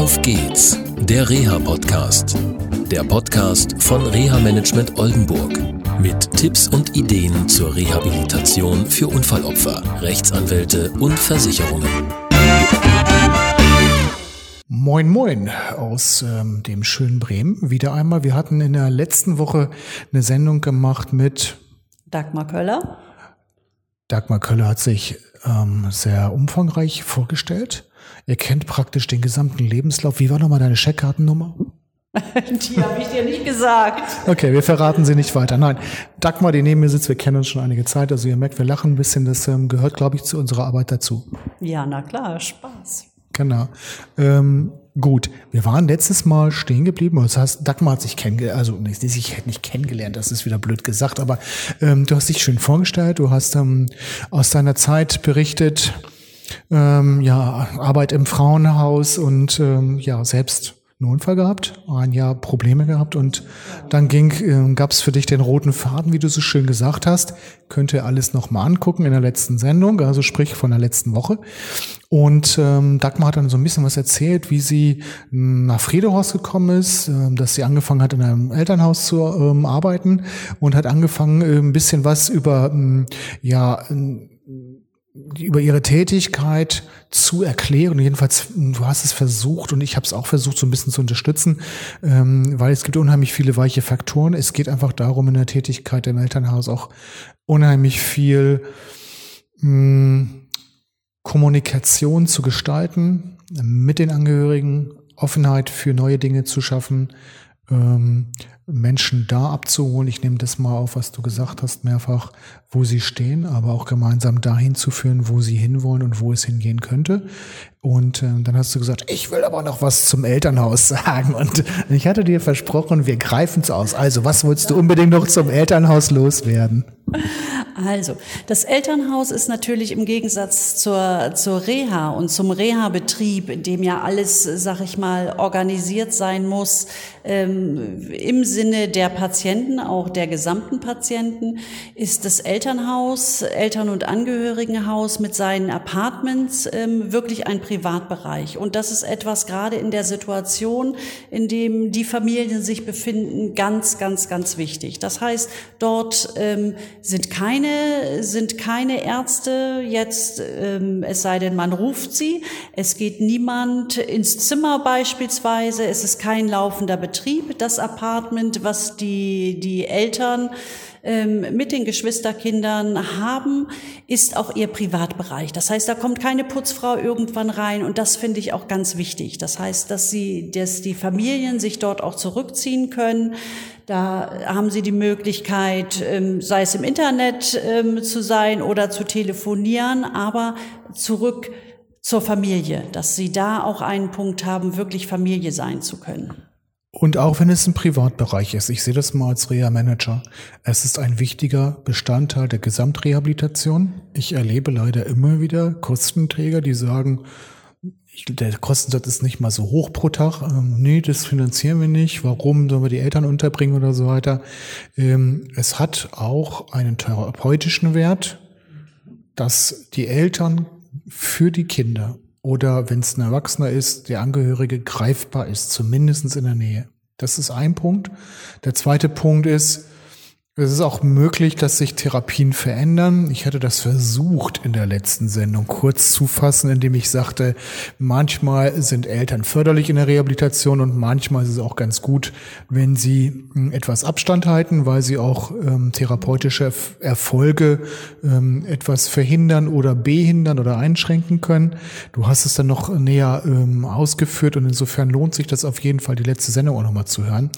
Auf geht's, der Reha-Podcast. Der Podcast von Reha-Management Oldenburg. Mit Tipps und Ideen zur Rehabilitation für Unfallopfer, Rechtsanwälte und Versicherungen. Moin Moin aus ähm, dem schönen Bremen. Wieder einmal. Wir hatten in der letzten Woche eine Sendung gemacht mit Dagmar Köller. Dagmar Köller hat sich ähm, sehr umfangreich vorgestellt. Ihr kennt praktisch den gesamten Lebenslauf. Wie war nochmal deine Scheckkartennummer? Die habe ich dir nicht gesagt. Okay, wir verraten sie nicht weiter. Nein, Dagmar, die neben mir sitzt, wir kennen uns schon einige Zeit. Also ihr merkt, wir lachen ein bisschen. Das ähm, gehört, glaube ich, zu unserer Arbeit dazu. Ja, na klar, Spaß. Genau. Ähm, gut, wir waren letztes Mal stehen geblieben. Das heißt, Dagmar hat sich kennengelernt, also nicht, ich hätte nicht kennengelernt, das ist wieder blöd gesagt, aber ähm, du hast dich schön vorgestellt, du hast ähm, aus deiner Zeit berichtet, ähm, ja, Arbeit im Frauenhaus und ähm, ja, selbst einen Unfall gehabt, ein Jahr Probleme gehabt und dann ging, äh, gab es für dich den roten Faden, wie du so schön gesagt hast. Könnt ihr alles nochmal angucken in der letzten Sendung, also sprich von der letzten Woche. Und ähm, Dagmar hat dann so ein bisschen was erzählt, wie sie hm, nach Friedehorst gekommen ist, äh, dass sie angefangen hat, in einem Elternhaus zu ähm, arbeiten und hat angefangen, äh, ein bisschen was über, ähm, ja, über ihre Tätigkeit zu erklären. Jedenfalls, du hast es versucht und ich habe es auch versucht, so ein bisschen zu unterstützen, ähm, weil es gibt unheimlich viele weiche Faktoren. Es geht einfach darum, in der Tätigkeit im Elternhaus auch unheimlich viel mh, hm, Kommunikation zu gestalten mit den Angehörigen, Offenheit für neue Dinge zu schaffen, ähm, Menschen da abzuholen. Ich nehme das mal auf, was du gesagt hast, mehrfach, wo sie stehen, aber auch gemeinsam dahin zu führen, wo sie hinwollen und wo es hingehen könnte. Und äh, dann hast du gesagt, ich will aber noch was zum Elternhaus sagen. Und ich hatte dir versprochen, wir greifen es aus. Also, was wolltest du unbedingt noch zum Elternhaus loswerden? Also, das Elternhaus ist natürlich im Gegensatz zur, zur Reha und zum Reha-Betrieb, in dem ja alles, sag ich mal, organisiert sein muss, ähm, im Sinne der Patienten, auch der gesamten Patienten, ist das Elternhaus, Eltern- und Angehörigenhaus mit seinen Apartments ähm, wirklich ein Privatbereich. Und das ist etwas gerade in der Situation, in dem die Familien sich befinden, ganz, ganz, ganz wichtig. Das heißt, dort ähm, sind keine, sind keine Ärzte jetzt, ähm, es sei denn, man ruft sie. Es geht niemand ins Zimmer beispielsweise. Es ist kein laufender Betrieb. Das Apartment, was die, die Eltern ähm, mit den Geschwisterkindern haben, ist auch ihr Privatbereich. Das heißt, da kommt keine Putzfrau irgendwann rein und das finde ich auch ganz wichtig. Das heißt, dass sie, dass die Familien sich dort auch zurückziehen können. Da haben Sie die Möglichkeit, ähm, sei es im Internet ähm, zu sein oder zu telefonieren, aber zurück zur Familie, dass Sie da auch einen Punkt haben, wirklich Familie sein zu können. Und auch wenn es ein Privatbereich ist, ich sehe das mal als Reha-Manager, es ist ein wichtiger Bestandteil der Gesamtrehabilitation. Ich erlebe leider immer wieder Kostenträger, die sagen, ich, der Kostensatz ist nicht mal so hoch pro Tag. Ähm, nee, das finanzieren wir nicht. Warum sollen wir die Eltern unterbringen oder so weiter? Ähm, es hat auch einen therapeutischen Wert, dass die Eltern für die Kinder oder wenn es ein Erwachsener ist, der Angehörige greifbar ist, zumindest in der Nähe. Das ist ein Punkt. Der zweite Punkt ist, es ist auch möglich, dass sich Therapien verändern. Ich hatte das versucht in der letzten Sendung kurz zu fassen, indem ich sagte, manchmal sind Eltern förderlich in der Rehabilitation und manchmal ist es auch ganz gut, wenn sie hm, etwas Abstand halten, weil sie auch ähm, therapeutische Erfolge ähm, etwas verhindern oder behindern oder einschränken können. Du hast es dann noch näher ähm, ausgeführt und insofern lohnt sich das auf jeden Fall, die letzte Sendung auch nochmal zu hören.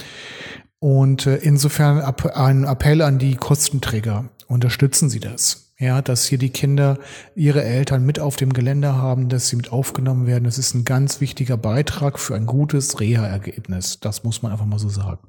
Und äh, insofern ein Appell an die Kostenträger. Unterstützen Sie das. Ja, dass hier die Kinder ihre Eltern mit auf dem Gelände haben, dass sie mit aufgenommen werden. Das ist ein ganz wichtiger Beitrag für ein gutes Reha-Ergebnis. Das muss man einfach mal so sagen.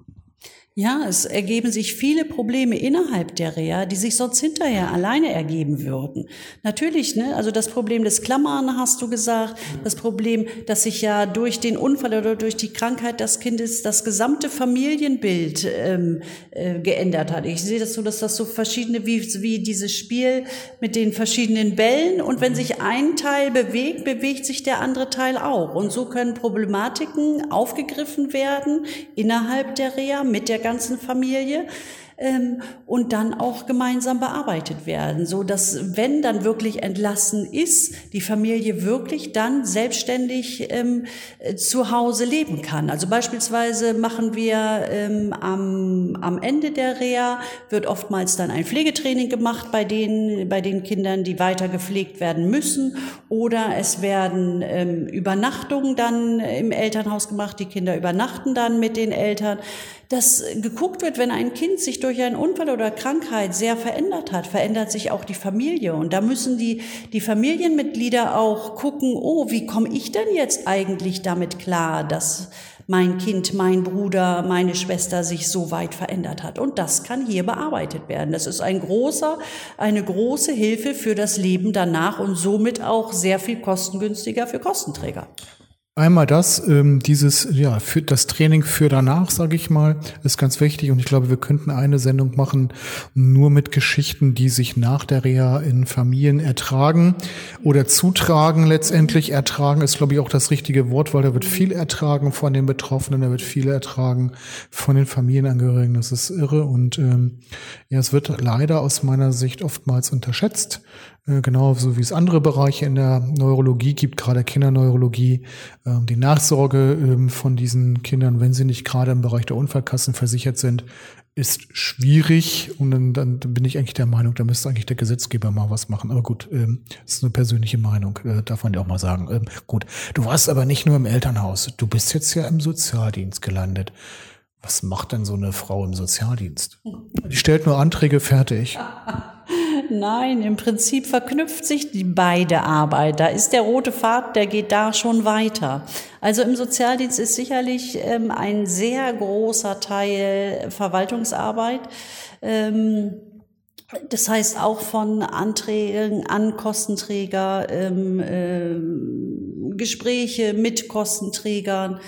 Ja, es ergeben sich viele Probleme innerhalb der Reha, die sich sonst hinterher alleine ergeben würden. Natürlich, ne, also das Problem des Klammern hast du gesagt, das Problem, dass sich ja durch den Unfall oder durch die Krankheit des Kindes das gesamte Familienbild ähm, äh, geändert hat. Ich sehe das so, dass das so verschiedene, wie, wie dieses Spiel mit den verschiedenen Bällen und wenn sich ein Teil bewegt, bewegt sich der andere Teil auch. Und so können Problematiken aufgegriffen werden innerhalb der Reha mit der ganzen Familie ähm, und dann auch gemeinsam bearbeitet werden, so dass wenn dann wirklich entlassen ist, die Familie wirklich dann selbstständig ähm, äh, zu Hause leben kann. Also beispielsweise machen wir ähm, am, am Ende der Reha wird oftmals dann ein Pflegetraining gemacht bei den bei den Kindern, die weiter gepflegt werden müssen, oder es werden ähm, Übernachtungen dann im Elternhaus gemacht. Die Kinder übernachten dann mit den Eltern dass geguckt wird, wenn ein Kind sich durch einen Unfall oder Krankheit sehr verändert hat, verändert sich auch die Familie. Und da müssen die, die Familienmitglieder auch gucken, oh, wie komme ich denn jetzt eigentlich damit klar, dass mein Kind, mein Bruder, meine Schwester sich so weit verändert hat. Und das kann hier bearbeitet werden. Das ist ein großer, eine große Hilfe für das Leben danach und somit auch sehr viel kostengünstiger für Kostenträger. Einmal das, ähm, dieses, ja, für das Training für danach, sage ich mal, ist ganz wichtig. Und ich glaube, wir könnten eine Sendung machen, nur mit Geschichten, die sich nach der Reha in Familien ertragen oder zutragen. Letztendlich ertragen ist, glaube ich, auch das richtige Wort, weil da wird viel ertragen von den Betroffenen, da wird viel ertragen von den Familienangehörigen. Das ist irre. Und ähm, ja, es wird leider aus meiner Sicht oftmals unterschätzt. Äh, genauso wie es andere Bereiche in der Neurologie gibt, gerade Kinderneurologie, ähm, die Nachsorge ähm, von diesen Kindern, wenn sie nicht gerade im Bereich der Unfallkassen versichert sind, ist schwierig und dann, dann bin ich eigentlich der Meinung, da müsste eigentlich der Gesetzgeber mal was machen. Aber gut, ähm, das ist eine persönliche Meinung, äh, darf man ja auch mal sagen. Ähm, gut, du warst aber nicht nur im Elternhaus, du bist jetzt ja im Sozialdienst gelandet. Was macht denn so eine Frau im Sozialdienst? Die stellt nur Anträge fertig. Nein, im Prinzip verknüpft sich die beide Arbeit. Da ist der rote Pfad, der geht da schon weiter. Also im Sozialdienst ist sicherlich ähm, ein sehr großer Teil Verwaltungsarbeit. Ähm, das heißt auch von Anträgen an Kostenträger, ähm, äh, Gespräche mit Kostenträgern,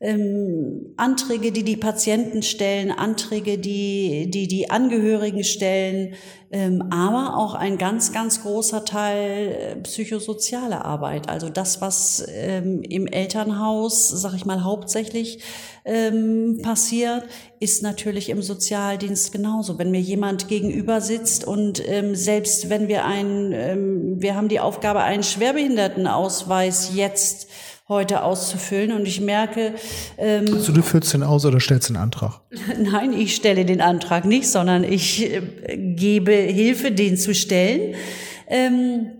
ähm, Anträge, die die Patienten stellen, Anträge, die die, die Angehörigen stellen, aber auch ein ganz, ganz großer Teil äh, psychosoziale Arbeit. Also das, was ähm, im Elternhaus, sag ich mal, hauptsächlich ähm, passiert, ist natürlich im Sozialdienst genauso. Wenn mir jemand gegenüber sitzt und ähm, selbst wenn wir einen, ähm, wir haben die Aufgabe, einen Schwerbehindertenausweis jetzt heute auszufüllen. Und ich merke. Ähm, also du füllst den aus oder stellst den Antrag? Nein, ich stelle den Antrag nicht, sondern ich äh, gebe Hilfe, den zu stellen. Ähm,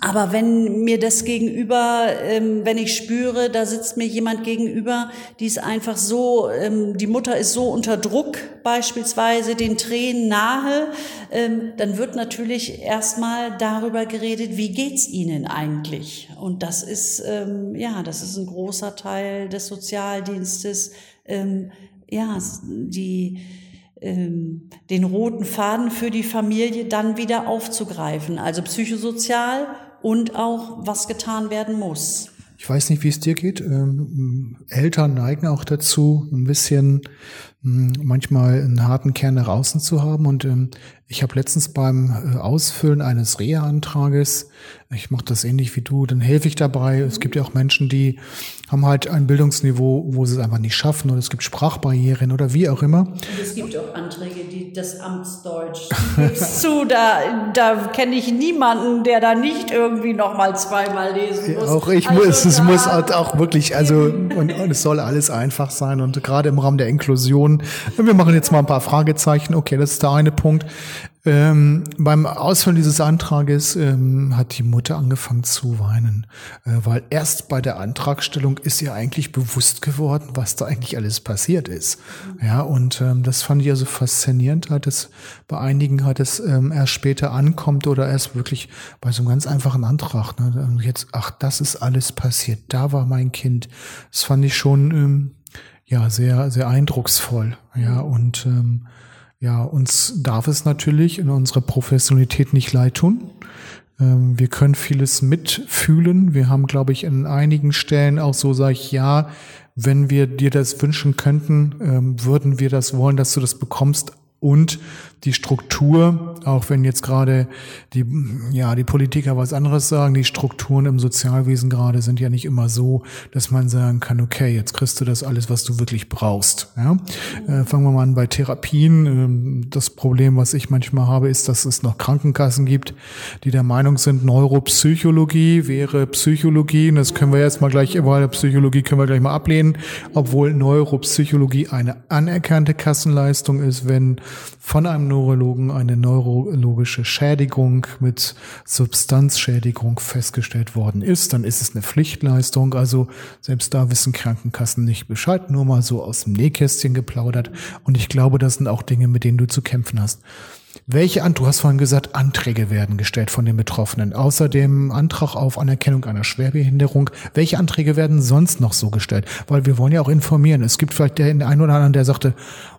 aber wenn mir das gegenüber, ähm, wenn ich spüre, da sitzt mir jemand gegenüber, die ist einfach so, ähm, die Mutter ist so unter Druck beispielsweise, den Tränen nahe, ähm, dann wird natürlich erstmal darüber geredet, wie geht's Ihnen eigentlich? Und das ist, ähm, ja, das ist ein großer Teil des Sozialdienstes, ähm, ja, die, den roten Faden für die Familie dann wieder aufzugreifen. Also psychosozial und auch, was getan werden muss. Ich weiß nicht, wie es dir geht. Ähm, Eltern neigen auch dazu, ein bisschen manchmal einen harten Kern nach außen zu haben. Und ähm, ich habe letztens beim äh, Ausfüllen eines Reha-Antrages, ich mache das ähnlich wie du, dann helfe ich dabei. Es gibt ja auch Menschen, die haben halt ein Bildungsniveau, wo sie es einfach nicht schaffen oder es gibt Sprachbarrieren oder wie auch immer. Und es gibt auch Anträge, die das Amtsdeutsch zu, da, da kenne ich niemanden, der da nicht irgendwie noch mal zweimal lesen muss. Ja, auch ich also muss, es muss halt auch wirklich, also und, und es soll alles einfach sein und gerade im Rahmen der Inklusion. Wir machen jetzt mal ein paar Fragezeichen. Okay, das ist der eine Punkt. Ähm, beim Ausfüllen dieses Antrages ähm, hat die Mutter angefangen zu weinen, äh, weil erst bei der Antragstellung ist ihr eigentlich bewusst geworden, was da eigentlich alles passiert ist. Ja, und ähm, das fand ich also faszinierend, hat es bei einigen hat es ähm, erst später ankommt oder erst wirklich bei so einem ganz einfachen Antrag. Ne, jetzt, ach, das ist alles passiert. Da war mein Kind. Das fand ich schon ähm, ja sehr, sehr eindrucksvoll. Ja, und ähm, ja, uns darf es natürlich in unserer Professionalität nicht leid tun. Ähm, wir können vieles mitfühlen. Wir haben, glaube ich, in einigen Stellen auch so, sage ich, ja, wenn wir dir das wünschen könnten, ähm, würden wir das wollen, dass du das bekommst und die Struktur, auch wenn jetzt gerade die, ja, die Politiker was anderes sagen, die Strukturen im Sozialwesen gerade sind ja nicht immer so, dass man sagen kann, okay, jetzt kriegst du das alles, was du wirklich brauchst. Ja? Äh, fangen wir mal an bei Therapien. Ähm, das Problem, was ich manchmal habe, ist, dass es noch Krankenkassen gibt, die der Meinung sind, Neuropsychologie wäre Psychologie. Und das können wir jetzt mal gleich, weil Psychologie können wir gleich mal ablehnen, obwohl Neuropsychologie eine anerkannte Kassenleistung ist, wenn von einem Neurologen eine neurologische Schädigung mit Substanzschädigung festgestellt worden ist, dann ist es eine Pflichtleistung. Also selbst da wissen Krankenkassen nicht Bescheid, nur mal so aus dem Nähkästchen geplaudert. Und ich glaube, das sind auch Dinge, mit denen du zu kämpfen hast. Welche, du hast vorhin gesagt, Anträge werden gestellt von den Betroffenen. Außer dem Antrag auf Anerkennung einer Schwerbehinderung. Welche Anträge werden sonst noch so gestellt? Weil wir wollen ja auch informieren. Es gibt vielleicht den einen oder anderen, der sagte,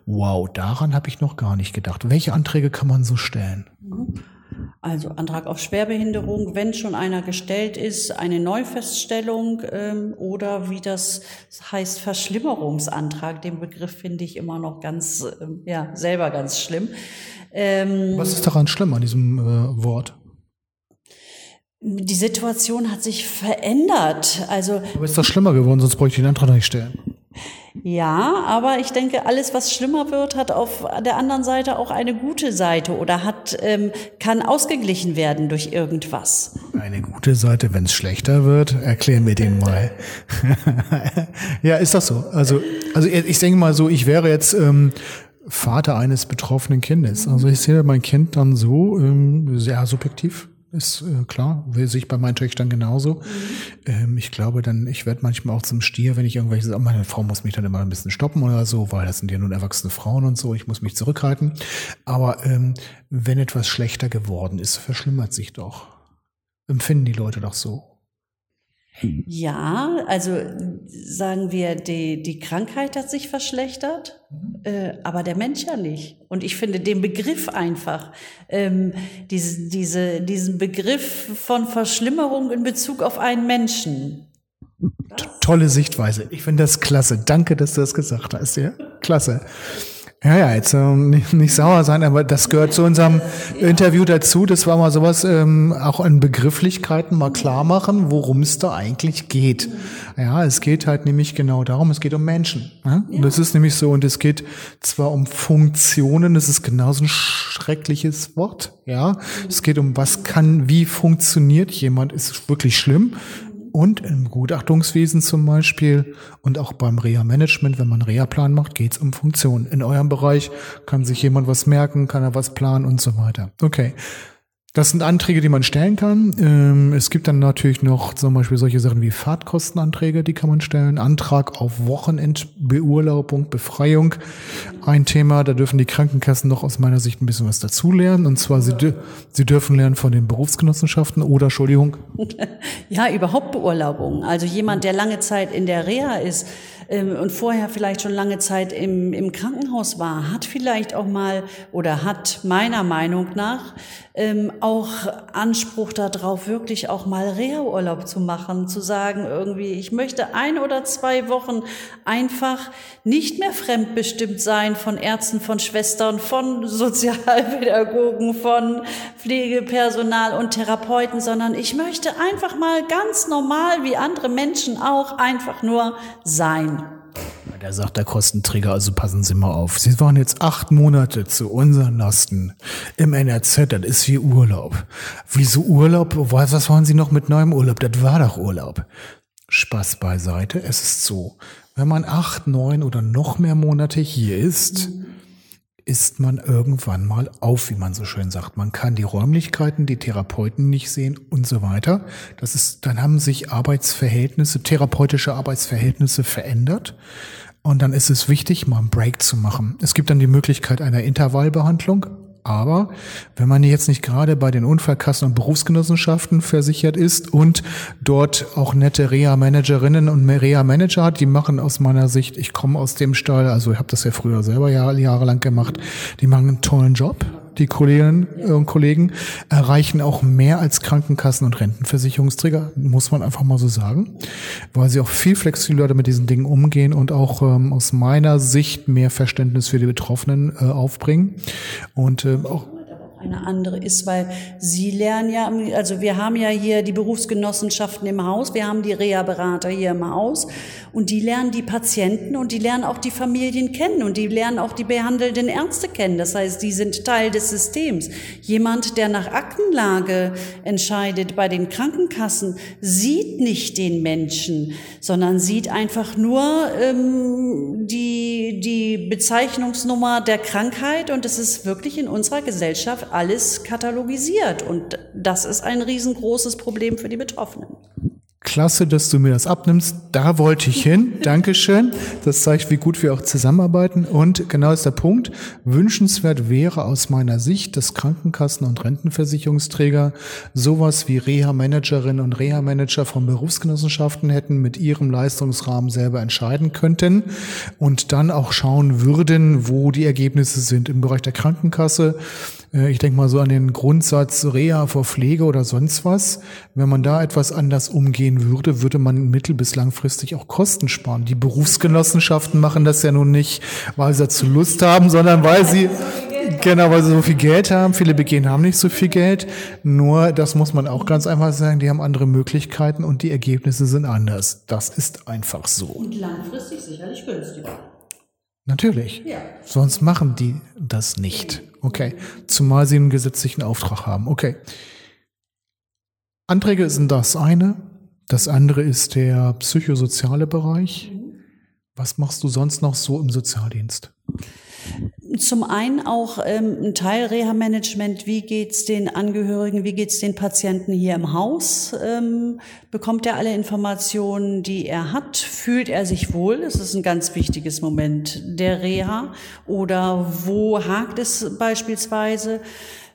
wow, daran habe ich noch gar nicht gedacht. Welche Anträge kann man so stellen? Also Antrag auf Schwerbehinderung, wenn schon einer gestellt ist, eine Neufeststellung ähm, oder wie das heißt Verschlimmerungsantrag. Den Begriff finde ich immer noch ganz, äh, ja, selber ganz schlimm. Ähm, Was ist daran schlimm an diesem äh, Wort? Die Situation hat sich verändert. Also, aber ist doch schlimmer geworden, sonst bräuchte ich den Antrag nicht stellen. Ja, aber ich denke, alles, was schlimmer wird, hat auf der anderen Seite auch eine gute Seite oder hat, ähm, kann ausgeglichen werden durch irgendwas. Eine gute Seite, wenn es schlechter wird, erklären wir den mal. ja, ist das so? Also, also ich denke mal so, ich wäre jetzt ähm, Vater eines betroffenen Kindes. Also ich sehe mein Kind dann so ähm, sehr subjektiv. Ist äh, klar, will sich bei meinen Töchtern genauso. Ähm, ich glaube dann, ich werde manchmal auch zum Stier, wenn ich irgendwelche sage, meine Frau muss mich dann immer ein bisschen stoppen oder so, weil das sind ja nun erwachsene Frauen und so, ich muss mich zurückhalten. Aber ähm, wenn etwas schlechter geworden ist, verschlimmert sich doch. Empfinden die Leute doch so. Ja, also sagen wir, die, die Krankheit hat sich verschlechtert, äh, aber der Mensch ja nicht. Und ich finde den Begriff einfach, ähm, diese, diese, diesen Begriff von Verschlimmerung in Bezug auf einen Menschen. Tolle Sichtweise. Ich finde das klasse. Danke, dass du das gesagt hast. Ja, klasse. Ja, ja, jetzt ähm, nicht, nicht sauer sein, aber das gehört zu unserem Interview dazu. Das war mal sowas, ähm, auch an Begrifflichkeiten mal klar machen, worum es da eigentlich geht. Ja, es geht halt nämlich genau darum, es geht um Menschen. Ja? Und das ist nämlich so, und es geht zwar um Funktionen, das ist genauso ein schreckliches Wort. Ja, es geht um was kann, wie funktioniert jemand, ist wirklich schlimm. Und im Gutachtungswesen zum Beispiel und auch beim Reha-Management, wenn man Reha-Plan macht, geht es um Funktionen. In eurem Bereich kann sich jemand was merken, kann er was planen und so weiter. Okay. Das sind Anträge, die man stellen kann. Ähm, es gibt dann natürlich noch zum Beispiel solche Sachen wie Fahrtkostenanträge, die kann man stellen. Antrag auf Wochenendbeurlaubung, Befreiung. Ein Thema, da dürfen die Krankenkassen noch aus meiner Sicht ein bisschen was dazulernen. Und zwar, sie, sie dürfen lernen von den Berufsgenossenschaften oder, Entschuldigung. Ja, überhaupt Beurlaubung. Also jemand, der lange Zeit in der Reha ist, ähm, und vorher vielleicht schon lange Zeit im, im Krankenhaus war, hat vielleicht auch mal oder hat meiner Meinung nach ähm, auch Anspruch darauf, wirklich auch mal Reha-Urlaub zu machen, zu sagen irgendwie, ich möchte ein oder zwei Wochen einfach nicht mehr fremdbestimmt sein von Ärzten, von Schwestern, von Sozialpädagogen, von Pflegepersonal und Therapeuten, sondern ich möchte einfach mal ganz normal wie andere Menschen auch einfach nur sein. Der sagt der Kostenträger, also passen Sie mal auf. Sie waren jetzt acht Monate zu unseren Lasten im NRZ, das ist wie Urlaub. Wieso Urlaub? Was wollen Sie noch mit neuem Urlaub? Das war doch Urlaub. Spaß beiseite. Es ist so, wenn man acht, neun oder noch mehr Monate hier ist, ist man irgendwann mal auf, wie man so schön sagt. Man kann die Räumlichkeiten, die Therapeuten nicht sehen und so weiter. Das ist, dann haben sich Arbeitsverhältnisse, therapeutische Arbeitsverhältnisse verändert. Und dann ist es wichtig, mal einen Break zu machen. Es gibt dann die Möglichkeit einer Intervallbehandlung, Aber wenn man jetzt nicht gerade bei den Unfallkassen und Berufsgenossenschaften versichert ist und dort auch nette Reha-Managerinnen und Reha-Manager hat, die machen aus meiner Sicht, ich komme aus dem Stall, also ich habe das ja früher selber jahrelang gemacht, die machen einen tollen Job die Kolleginnen und Kollegen erreichen auch mehr als Krankenkassen und Rentenversicherungsträger, muss man einfach mal so sagen, weil sie auch viel flexibler mit diesen Dingen umgehen und auch ähm, aus meiner Sicht mehr Verständnis für die Betroffenen äh, aufbringen. Und äh, auch eine andere ist, weil Sie lernen ja, also wir haben ja hier die Berufsgenossenschaften im Haus, wir haben die Reha-Berater hier im Haus und die lernen die Patienten und die lernen auch die Familien kennen und die lernen auch die behandelnden Ärzte kennen. Das heißt, die sind Teil des Systems. Jemand, der nach Aktenlage entscheidet bei den Krankenkassen, sieht nicht den Menschen, sondern sieht einfach nur ähm, die, die Bezeichnungsnummer der Krankheit und es ist wirklich in unserer Gesellschaft alles katalogisiert. Und das ist ein riesengroßes Problem für die Betroffenen. Klasse, dass du mir das abnimmst. Da wollte ich hin. Dankeschön. Das zeigt, wie gut wir auch zusammenarbeiten. Und genau ist der Punkt. Wünschenswert wäre aus meiner Sicht, dass Krankenkassen und Rentenversicherungsträger sowas wie Reha-Managerinnen und Reha-Manager von Berufsgenossenschaften hätten, mit ihrem Leistungsrahmen selber entscheiden könnten und dann auch schauen würden, wo die Ergebnisse sind im Bereich der Krankenkasse ich denke mal so an den Grundsatz Reha vor Pflege oder sonst was. Wenn man da etwas anders umgehen würde, würde man mittel- bis langfristig auch Kosten sparen. Die Berufsgenossenschaften machen das ja nun nicht, weil sie dazu Lust haben, sondern weil sie Genau, weil sie so viel Geld haben. Viele Begehen haben nicht so viel Geld. Nur, das muss man auch ganz einfach sagen, die haben andere Möglichkeiten und die Ergebnisse sind anders. Das ist einfach so. Und langfristig sicherlich günstiger. Natürlich. Ja. Sonst machen die das nicht. Okay. Zumal sie einen gesetzlichen Auftrag haben. Okay. Anträge sind das eine. Das andere ist der psychosoziale Bereich. Was machst du sonst noch so im Sozialdienst? Zum einen auch ähm, ein Teil Reha-Management, wie geht's den Angehörigen, wie geht's den Patienten hier im Haus? Ähm, bekommt er alle Informationen, die er hat? Fühlt er sich wohl? Das ist ein ganz wichtiges Moment der Reha. Oder wo hakt es beispielsweise?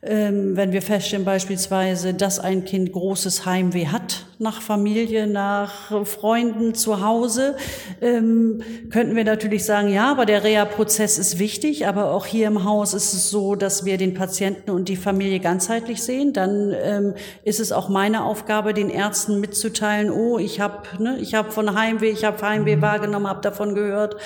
Ähm, wenn wir feststellen beispielsweise, dass ein Kind großes Heimweh hat nach Familie, nach Freunden zu Hause, ähm, könnten wir natürlich sagen, ja, aber der Reha-Prozess ist wichtig, aber auch hier im Haus ist es so, dass wir den Patienten und die Familie ganzheitlich sehen. Dann ähm, ist es auch meine Aufgabe, den Ärzten mitzuteilen, oh, ich habe ne, ich hab von Heimweh, ich habe Heimweh wahrgenommen, habe davon gehört.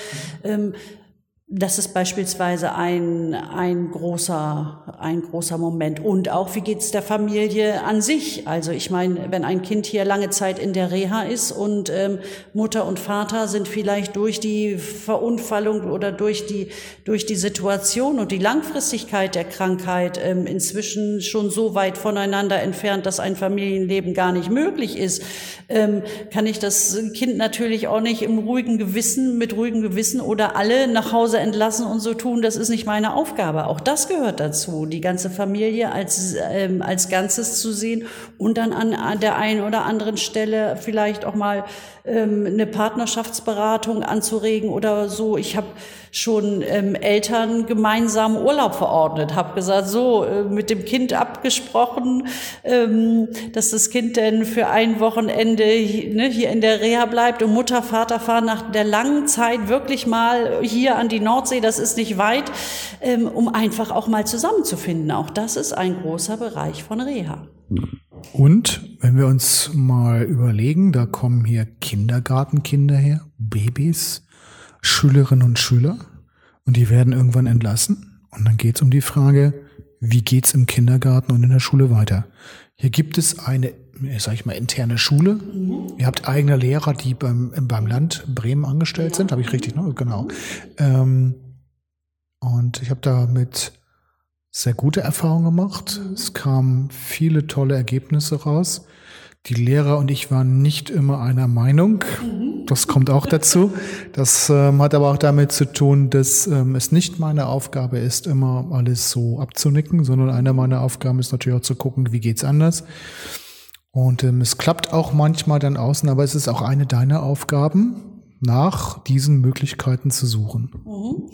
Das ist beispielsweise ein, ein, großer, ein großer Moment. Und auch, wie geht's der Familie an sich? Also ich meine, wenn ein Kind hier lange Zeit in der Reha ist und ähm, Mutter und Vater sind vielleicht durch die Verunfallung oder durch die, durch die Situation und die Langfristigkeit der Krankheit ähm, inzwischen schon so weit voneinander entfernt, dass ein Familienleben gar nicht möglich ist, ähm, kann ich das Kind natürlich auch nicht im ruhigen Gewissen, mit ruhigem Gewissen oder alle nach Hause entlassen und so tun, das ist nicht meine Aufgabe. Auch das gehört dazu, die ganze Familie als, ähm, als Ganzes zu sehen und dann an, der einen oder anderen Stelle vielleicht auch mal ähm, eine Partnerschaftsberatung anzuregen oder so. Ich habe schon ähm, Eltern gemeinsam Urlaub verordnet, habe gesagt, so äh, mit dem Kind abgesprochen, ähm, dass das Kind denn für ein Wochenende ne, hier in der Reha bleibt und Mutter, Vater fahren nach der langen Zeit wirklich mal hier an die Nordsee, das ist nicht weit, ähm, um einfach auch mal zusammenzufinden. Auch das ist ein großer Bereich von Reha. Und wenn wir uns mal überlegen, da kommen hier Kindergartenkinder her, Babys, Schülerinnen und Schüler und die werden irgendwann entlassen. Und dann geht es um die Frage, wie geht's im Kindergarten und in der Schule weiter? Hier gibt es eine, sag ich mal, interne Schule. Ihr habt eigene Lehrer, die beim, beim Land Bremen angestellt sind, habe ich richtig, ne? Genau. Ähm, und ich habe da mit sehr gute Erfahrungen gemacht. Es kamen viele tolle Ergebnisse raus. Die Lehrer und ich waren nicht immer einer Meinung. Mhm. Das kommt auch dazu. Das ähm, hat aber auch damit zu tun, dass ähm, es nicht meine Aufgabe ist, immer alles so abzunicken, sondern eine meiner Aufgaben ist natürlich auch zu gucken, wie geht's anders. Und ähm, es klappt auch manchmal dann außen, aber es ist auch eine deiner Aufgaben, nach diesen Möglichkeiten zu suchen. Mhm.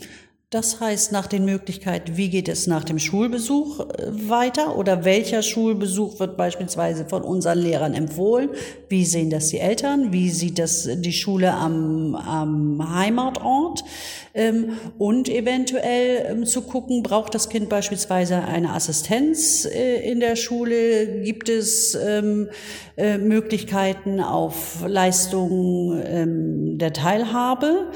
Das heißt nach den Möglichkeiten, wie geht es nach dem Schulbesuch äh, weiter oder welcher Schulbesuch wird beispielsweise von unseren Lehrern empfohlen? Wie sehen das die Eltern? Wie sieht das die Schule am, am Heimatort? Ähm, und eventuell ähm, zu gucken, braucht das Kind beispielsweise eine Assistenz äh, in der Schule? Gibt es ähm, äh, Möglichkeiten auf Leistungen der Teilhabe?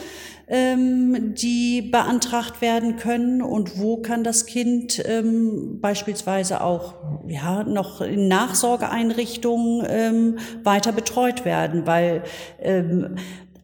Ähm, die beantragt werden können? Und wo kann das Kind ähm, beispielsweise auch ja noch in Nachsorgeeinrichtungen ähm, weiter betreut werden, weil ähm,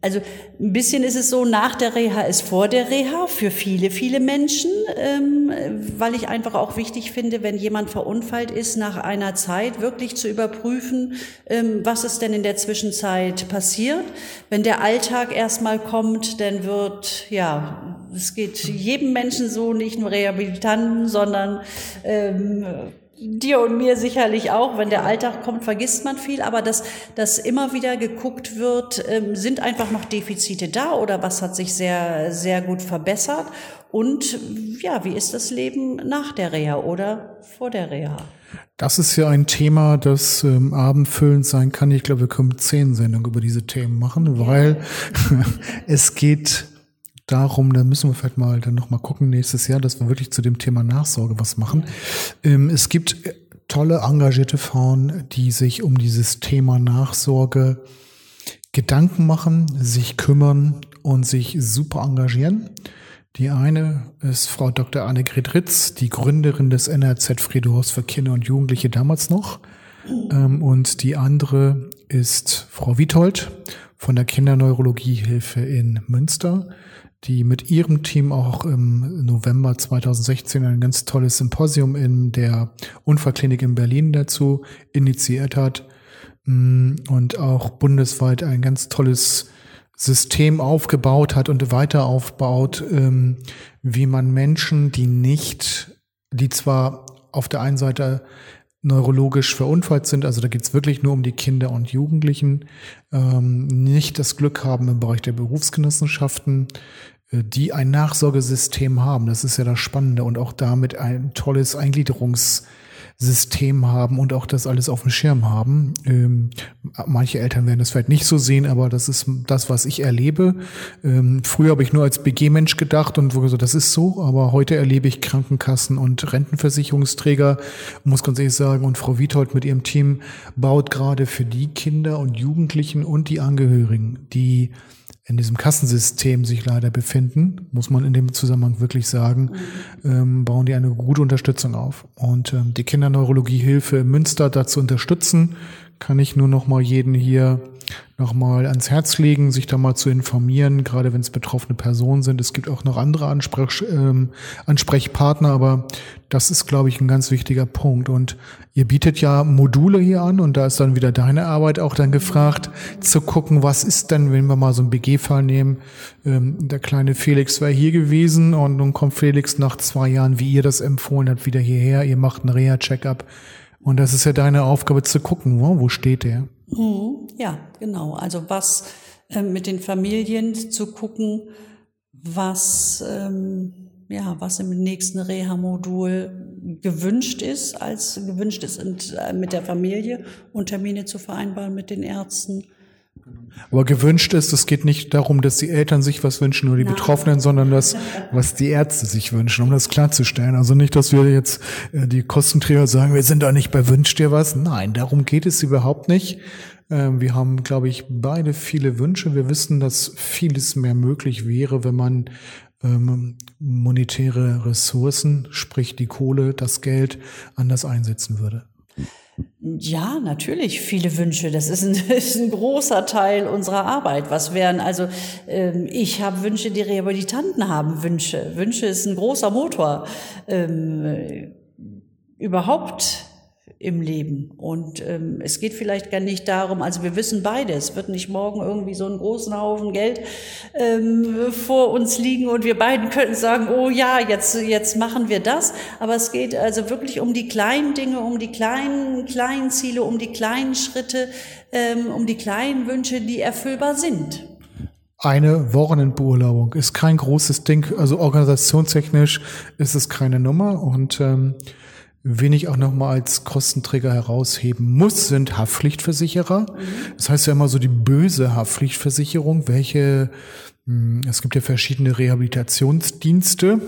also ein bisschen ist es so, nach der Reha ist vor der Reha für viele, viele Menschen, ähm, weil ich einfach auch wichtig finde, wenn jemand verunfallt ist, nach einer Zeit wirklich zu überprüfen, ähm, was ist denn in der Zwischenzeit passiert. Wenn der Alltag erstmal kommt, dann wird, ja, es geht jedem Menschen so, nicht nur Rehabilitanten, sondern ähm, dir und mir sicherlich auch, wenn der Alltag kommt, vergisst man viel, aber dass, dass immer wieder geguckt wird, ähm, sind einfach noch Defizite da oder was hat sich sehr, sehr gut verbessert und ja, wie ist das Leben nach der Reha oder vor der Reha? Das ist ja ein Thema, das ähm, abendfüllend sein kann. Ich glaube, wir können zehn Sendungen über diese Themen machen, weil es geht darum, da müssen wir vielleicht mal dann noch mal gucken nächstes Jahr, dass wir wirklich zu dem Thema Nachsorge was machen. Ähm, es gibt äh, tolle, engagierte Frauen, die sich um dieses Thema Nachsorge Gedanken machen, sich kümmern und sich super engagieren. Die eine ist Frau Dr. Annegret Ritz, die Gründerin des NRZ Friedhofs für Kinder und Jugendliche damals noch. Ähm, und die andere ist Frau Witold von der Kinderneurologiehilfe in Münster die mit ihrem Team auch im November 2016 ein ganz tolles Symposium in der Unfallklinik in Berlin dazu initiiert hat. Mm, und auch bundesweit ein ganz tolles System aufgebaut hat und weiter aufbaut, ähm, wie man Menschen, die nicht, die zwar auf der einen Seite neurologisch verunfallt sind, also da geht es wirklich nur um die Kinder und Jugendlichen, ähm, nicht das Glück haben im Bereich der Berufsgenossenschaften, die ein Nachsorgesystem haben. Das ist ja das Spannende und auch damit ein tolles Eingliederungssystem haben und auch das alles auf dem Schirm haben. Ähm, manche Eltern werden das vielleicht nicht so sehen, aber das ist das, was ich erlebe. Ähm, früher habe ich nur als BG-Mensch gedacht und so, das ist so, aber heute erlebe ich Krankenkassen und Rentenversicherungsträger, muss ganz ehrlich sagen, und Frau Wiethold mit ihrem Team baut gerade für die Kinder und Jugendlichen und die Angehörigen, die in diesem Kassensystem sich leider befinden, muss man in dem Zusammenhang wirklich sagen, ähm, bauen die eine gute Unterstützung auf. Und ähm, die Kinderneurologiehilfe Münster dazu unterstützen, kann ich nur noch mal jeden hier nochmal ans Herz legen, sich da mal zu informieren, gerade wenn es betroffene Personen sind. Es gibt auch noch andere Ansprech, ähm, Ansprechpartner, aber das ist, glaube ich, ein ganz wichtiger Punkt. Und ihr bietet ja Module hier an und da ist dann wieder deine Arbeit auch dann gefragt, zu gucken, was ist denn, wenn wir mal so einen BG-Fall nehmen, ähm, der kleine Felix wäre hier gewesen und nun kommt Felix nach zwei Jahren, wie ihr das empfohlen habt, wieder hierher, ihr macht einen Reha-Check-up. Und das ist ja deine Aufgabe zu gucken, wo steht der? Mhm, ja, genau. Also was äh, mit den Familien zu gucken, was, ähm, ja, was im nächsten Reha-Modul gewünscht ist, als gewünscht ist und, äh, mit der Familie und Termine zu vereinbaren mit den Ärzten. Aber gewünscht ist, es geht nicht darum, dass die Eltern sich was wünschen oder die Nein. Betroffenen, sondern das, was die Ärzte sich wünschen, um das klarzustellen. Also nicht, dass wir jetzt äh, die Kostenträger sagen, wir sind da nicht bei Wünsch dir was. Nein, darum geht es überhaupt nicht. Ähm, wir haben, glaube ich, beide viele Wünsche. Wir wissen, dass vieles mehr möglich wäre, wenn man ähm, monetäre Ressourcen, sprich die Kohle, das Geld anders einsetzen würde. Ja, natürlich viele Wünsche. Das ist ein, ist ein großer Teil unserer Arbeit. Was wären also? Ähm, ich habe Wünsche, die Rehabilitanten haben Wünsche. Wünsche ist ein großer Motor. Ähm, überhaupt im Leben. Und ähm, es geht vielleicht gar nicht darum, also wir wissen beide, es wird nicht morgen irgendwie so einen großen Haufen Geld ähm, vor uns liegen und wir beiden könnten sagen, oh ja, jetzt, jetzt machen wir das. Aber es geht also wirklich um die kleinen Dinge, um die kleinen, kleinen Ziele, um die kleinen Schritte, ähm, um die kleinen Wünsche, die erfüllbar sind. eine Wochenendbeurlaubung ist kein großes Ding. Also organisationstechnisch ist es keine Nummer. Und ähm, wen ich auch nochmal als Kostenträger herausheben muss, sind Haftpflichtversicherer. Mhm. Das heißt ja immer so die böse Haftpflichtversicherung, welche, hm, es gibt ja verschiedene Rehabilitationsdienste,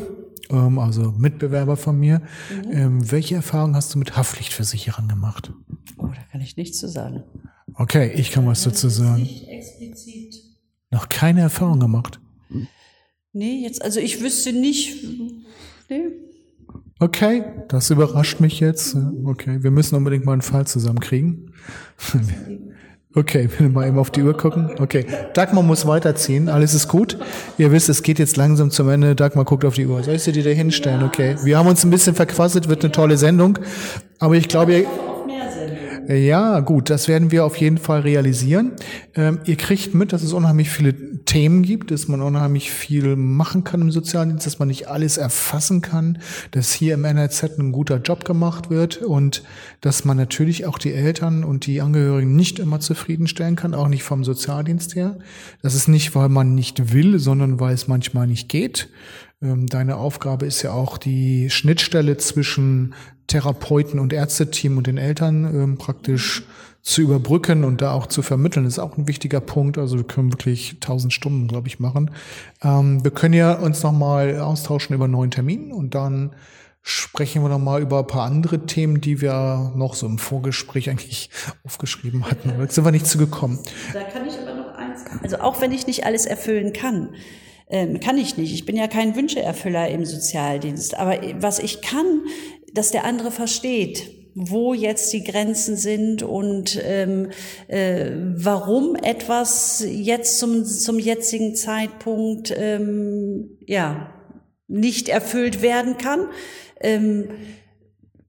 ähm, also Mitbewerber von mir. Mhm. Ähm, welche Erfahrungen hast du mit Haftpflichtversicherern gemacht? Oh, da kann ich nichts zu sagen. Okay, ich kann was dazu sagen. Nicht explizit noch keine Erfahrung gemacht? Nee, jetzt, also ich wüsste nicht. Nee. Okay, das überrascht mich jetzt. Okay, wir müssen unbedingt mal einen Fall zusammenkriegen. Okay, will mal eben auf die Uhr gucken. Okay, Dagmar muss weiterziehen. Alles ist gut. Ihr wisst, es geht jetzt langsam zum Ende. Dagmar guckt auf die Uhr. Soll ich sie dir da hinstellen? Okay. Wir haben uns ein bisschen verquasselt, wird eine tolle Sendung. Aber ich glaube, ihr, ja, gut, das werden wir auf jeden Fall realisieren. Ähm, ihr kriegt mit, dass es unheimlich viele Themen gibt, dass man unheimlich viel machen kann im Sozialdienst, dass man nicht alles erfassen kann, dass hier im NRZ ein guter Job gemacht wird und dass man natürlich auch die Eltern und die Angehörigen nicht immer zufriedenstellen kann, auch nicht vom Sozialdienst her. Das ist nicht, weil man nicht will, sondern weil es manchmal nicht geht. Ähm, deine Aufgabe ist ja auch die Schnittstelle zwischen Therapeuten und Ärzteteam und den Eltern ähm, praktisch zu überbrücken und da auch zu vermitteln, ist auch ein wichtiger Punkt. Also wir können wirklich tausend Stunden, glaube ich, machen. Ähm, wir können ja uns nochmal austauschen über neuen Termin und dann sprechen wir nochmal über ein paar andere Themen, die wir noch so im Vorgespräch eigentlich aufgeschrieben hatten. Da sind wir nicht zu gekommen. Da kann ich aber noch eins. Also auch wenn ich nicht alles erfüllen kann, ähm, kann ich nicht. Ich bin ja kein Wünscheerfüller im Sozialdienst. Aber was ich kann, dass der andere versteht, wo jetzt die Grenzen sind und ähm, äh, warum etwas jetzt zum, zum jetzigen Zeitpunkt ähm, ja nicht erfüllt werden kann. Ähm,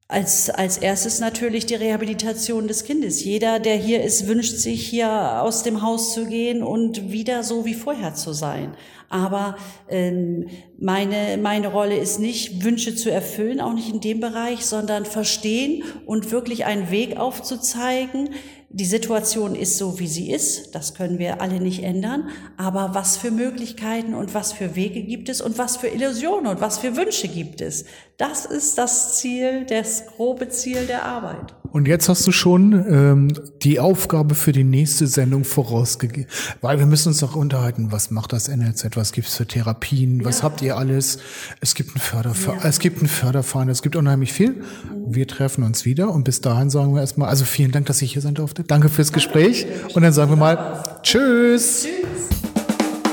als, als erstes natürlich die Rehabilitation des Kindes. Jeder, der hier ist, wünscht sich, hier aus dem Haus zu gehen und wieder so wie vorher zu sein. Aber ähm, meine, meine Rolle ist nicht, Wünsche zu erfüllen, auch nicht in dem Bereich, sondern verstehen und wirklich einen Weg aufzuzeigen. Die Situation ist so, wie sie ist. Das können wir alle nicht ändern. Aber was für Möglichkeiten und was für Wege gibt es und was für Illusionen und was für Wünsche gibt es? Das ist das Ziel, das grobe Ziel der Arbeit. Und jetzt hast du schon ähm, die Aufgabe für die nächste Sendung vorausgegeben, weil wir müssen uns doch unterhalten, was macht das NLZ, was gibt's für Therapien, was habt ihr alles? Es gibt ein Förderverein, ja. es gibt ein Förderverein, es gibt unheimlich viel. Wir treffen uns wieder und bis dahin sagen wir erstmal, also vielen Dank, dass ich hier sein durfte. Danke fürs Gespräch und dann sagen wir mal Tschüss. Tschüss.